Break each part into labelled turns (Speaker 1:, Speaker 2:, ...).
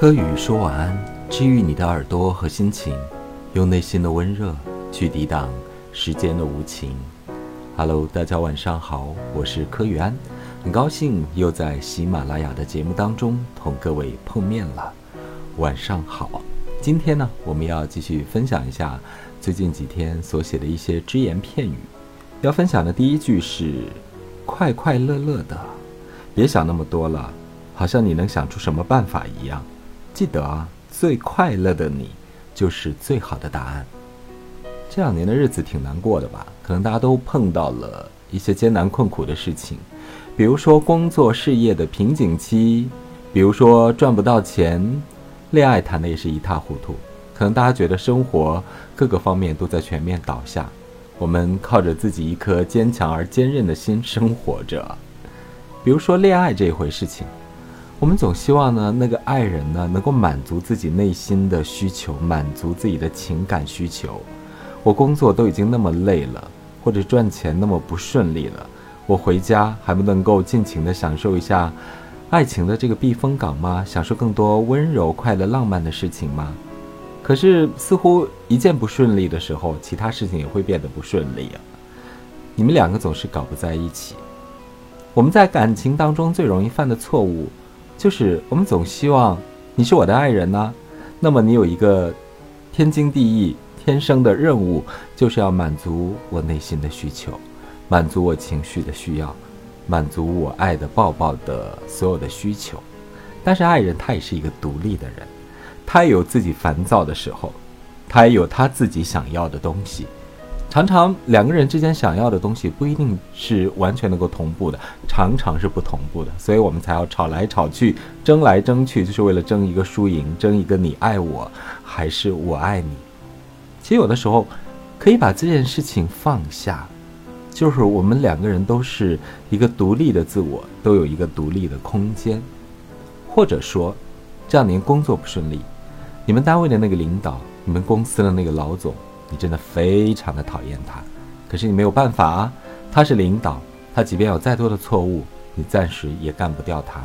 Speaker 1: 柯宇说晚安，治愈你的耳朵和心情，用内心的温热去抵挡时间的无情。Hello，大家晚上好，我是柯宇安，很高兴又在喜马拉雅的节目当中同各位碰面了。晚上好，今天呢，我们要继续分享一下最近几天所写的一些只言片语。要分享的第一句是“快快乐乐的”，别想那么多了，好像你能想出什么办法一样。记得啊，最快乐的你就是最好的答案。这两年的日子挺难过的吧？可能大家都碰到了一些艰难困苦的事情，比如说工作事业的瓶颈期，比如说赚不到钱，恋爱谈的也是一塌糊涂。可能大家觉得生活各个方面都在全面倒下。我们靠着自己一颗坚强而坚韧的心生活着。比如说恋爱这一回事情，我们总希望呢，那个爱人呢能够满足自己内心的需求，满足自己的情感需求。我工作都已经那么累了，或者赚钱那么不顺利了，我回家还不能够尽情的享受一下爱情的这个避风港吗？享受更多温柔、快乐、浪漫的事情吗？可是，似乎一件不顺利的时候，其他事情也会变得不顺利啊。你们两个总是搞不在一起。我们在感情当中最容易犯的错误，就是我们总希望你是我的爱人呢。那么你有一个天经地义、天生的任务，就是要满足我内心的需求，满足我情绪的需要，满足我爱的抱抱的所有的需求。但是爱人他也是一个独立的人。他也有自己烦躁的时候，他也有他自己想要的东西。常常两个人之间想要的东西不一定是完全能够同步的，常常是不同步的，所以我们才要吵来吵去，争来争去，就是为了争一个输赢，争一个你爱我还是我爱你。其实有的时候可以把这件事情放下，就是我们两个人都是一个独立的自我，都有一个独立的空间，或者说，这样您工作不顺利。你们单位的那个领导，你们公司的那个老总，你真的非常的讨厌他，可是你没有办法啊，他是领导，他即便有再多的错误，你暂时也干不掉他，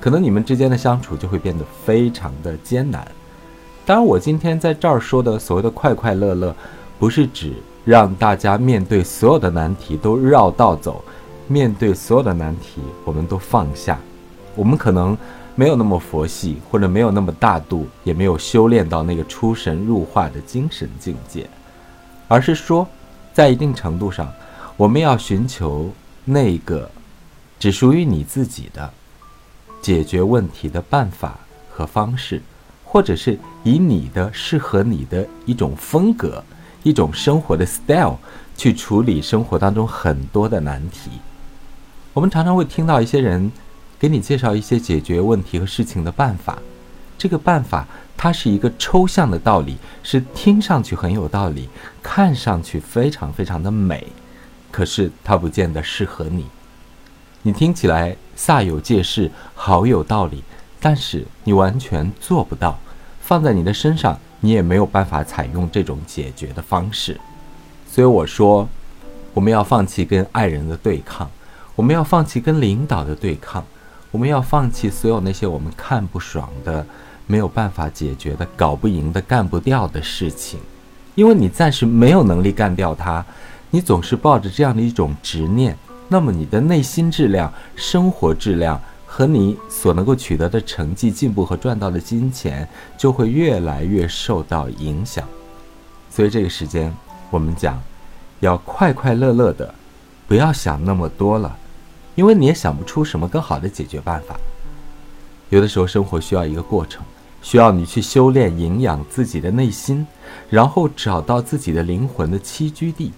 Speaker 1: 可能你们之间的相处就会变得非常的艰难。当然，我今天在这儿说的所谓的快快乐乐，不是指让大家面对所有的难题都绕道走，面对所有的难题我们都放下，我们可能。没有那么佛系，或者没有那么大度，也没有修炼到那个出神入化的精神境界，而是说，在一定程度上，我们要寻求那个只属于你自己的解决问题的办法和方式，或者是以你的适合你的一种风格、一种生活的 style 去处理生活当中很多的难题。我们常常会听到一些人。给你介绍一些解决问题和事情的办法，这个办法它是一个抽象的道理，是听上去很有道理，看上去非常非常的美，可是它不见得适合你。你听起来煞有介事，好有道理，但是你完全做不到，放在你的身上，你也没有办法采用这种解决的方式。所以我说，我们要放弃跟爱人的对抗，我们要放弃跟领导的对抗。我们要放弃所有那些我们看不爽的、没有办法解决的、搞不赢的、干不掉的事情，因为你暂时没有能力干掉它。你总是抱着这样的一种执念，那么你的内心质量、生活质量和你所能够取得的成绩、进步和赚到的金钱就会越来越受到影响。所以这个时间，我们讲要快快乐乐的，不要想那么多了。因为你也想不出什么更好的解决办法。有的时候，生活需要一个过程，需要你去修炼、营养自己的内心，然后找到自己的灵魂的栖居地。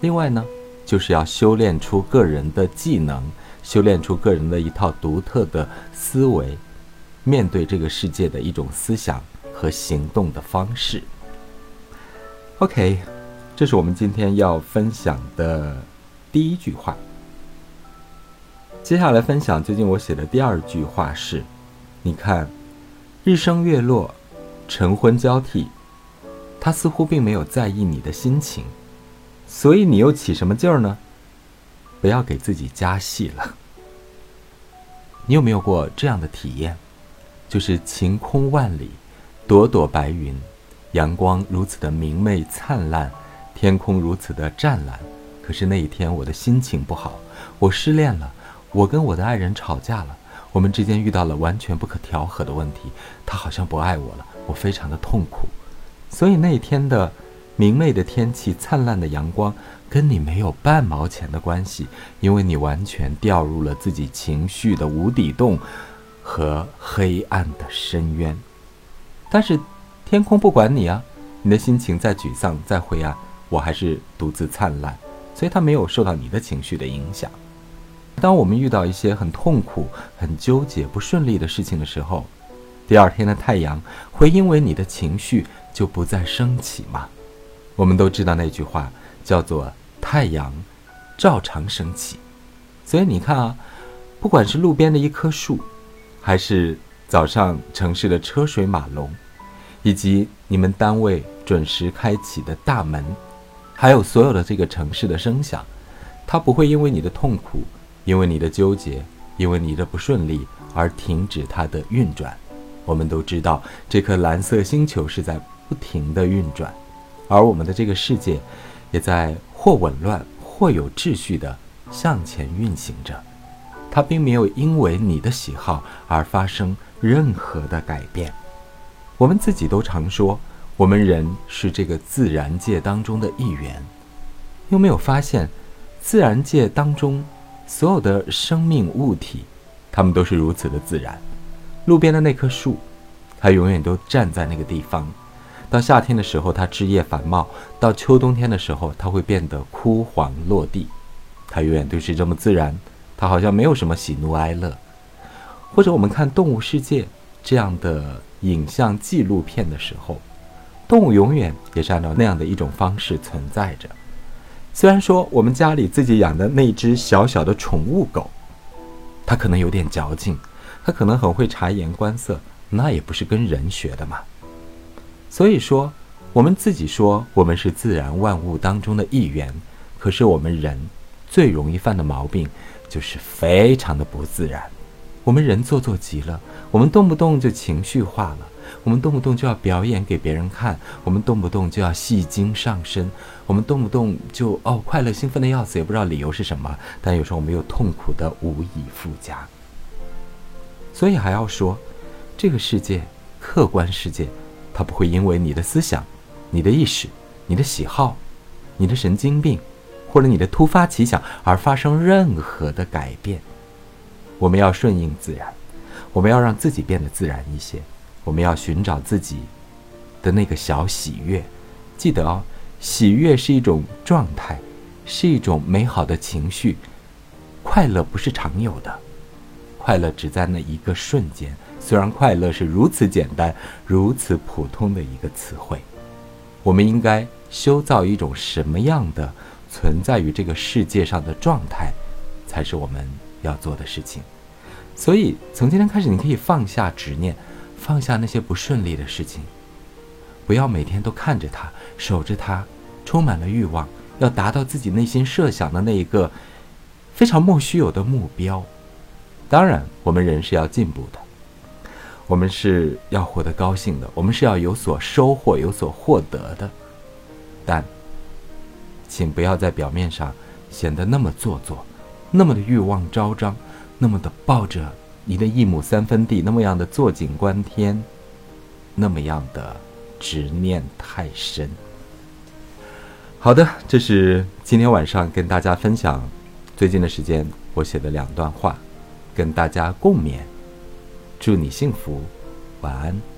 Speaker 1: 另外呢，就是要修炼出个人的技能，修炼出个人的一套独特的思维，面对这个世界的一种思想和行动的方式。OK，这是我们今天要分享的第一句话。接下来分享最近我写的第二句话是：你看，日升月落，晨昏交替，他似乎并没有在意你的心情，所以你又起什么劲儿呢？不要给自己加戏了。你有没有过这样的体验？就是晴空万里，朵朵白云，阳光如此的明媚灿烂，天空如此的湛蓝。可是那一天我的心情不好，我失恋了，我跟我的爱人吵架了，我们之间遇到了完全不可调和的问题，他好像不爱我了，我非常的痛苦。所以那一天的明媚的天气、灿烂的阳光，跟你没有半毛钱的关系，因为你完全掉入了自己情绪的无底洞和黑暗的深渊。但是天空不管你啊，你的心情再沮丧、再灰暗，我还是独自灿烂。所以它没有受到你的情绪的影响。当我们遇到一些很痛苦、很纠结、不顺利的事情的时候，第二天的太阳会因为你的情绪就不再升起吗？我们都知道那句话叫做“太阳照常升起”。所以你看啊，不管是路边的一棵树，还是早上城市的车水马龙，以及你们单位准时开启的大门。还有所有的这个城市的声响，它不会因为你的痛苦，因为你的纠结，因为你的不顺利而停止它的运转。我们都知道，这颗蓝色星球是在不停的运转，而我们的这个世界，也在或紊乱或有秩序的向前运行着。它并没有因为你的喜好而发生任何的改变。我们自己都常说。我们人是这个自然界当中的一员，有没有发现，自然界当中所有的生命物体，它们都是如此的自然。路边的那棵树，它永远都站在那个地方。到夏天的时候，它枝叶繁茂；到秋冬天的时候，它会变得枯黄落地。它永远都是这么自然，它好像没有什么喜怒哀乐。或者我们看《动物世界》这样的影像纪录片的时候。动物永远也是按照那样的一种方式存在着。虽然说我们家里自己养的那只小小的宠物狗，它可能有点矫情，它可能很会察言观色，那也不是跟人学的嘛。所以说，我们自己说我们是自然万物当中的一员，可是我们人最容易犯的毛病就是非常的不自然。我们人做作极了，我们动不动就情绪化了。我们动不动就要表演给别人看，我们动不动就要戏精上身，我们动不动就哦快乐兴奋的要死，也不知道理由是什么。但有时候我们又痛苦的无以复加。所以还要说，这个世界，客观世界，它不会因为你的思想、你的意识、你的喜好、你的神经病，或者你的突发奇想而发生任何的改变。我们要顺应自然，我们要让自己变得自然一些。我们要寻找自己的那个小喜悦，记得哦，喜悦是一种状态，是一种美好的情绪。快乐不是常有的，快乐只在那一个瞬间。虽然快乐是如此简单、如此普通的一个词汇，我们应该修造一种什么样的存在于这个世界上的状态，才是我们要做的事情。所以，从今天开始，你可以放下执念。放下那些不顺利的事情，不要每天都看着它，守着它，充满了欲望，要达到自己内心设想的那一个非常莫须有的目标。当然，我们人是要进步的，我们是要活得高兴的，我们是要有所收获、有所获得的。但，请不要在表面上显得那么做作，那么的欲望昭彰，那么的抱着。你的一亩三分地，那么样的坐井观天，那么样的执念太深。好的，这是今天晚上跟大家分享最近的时间我写的两段话，跟大家共勉。祝你幸福，晚安。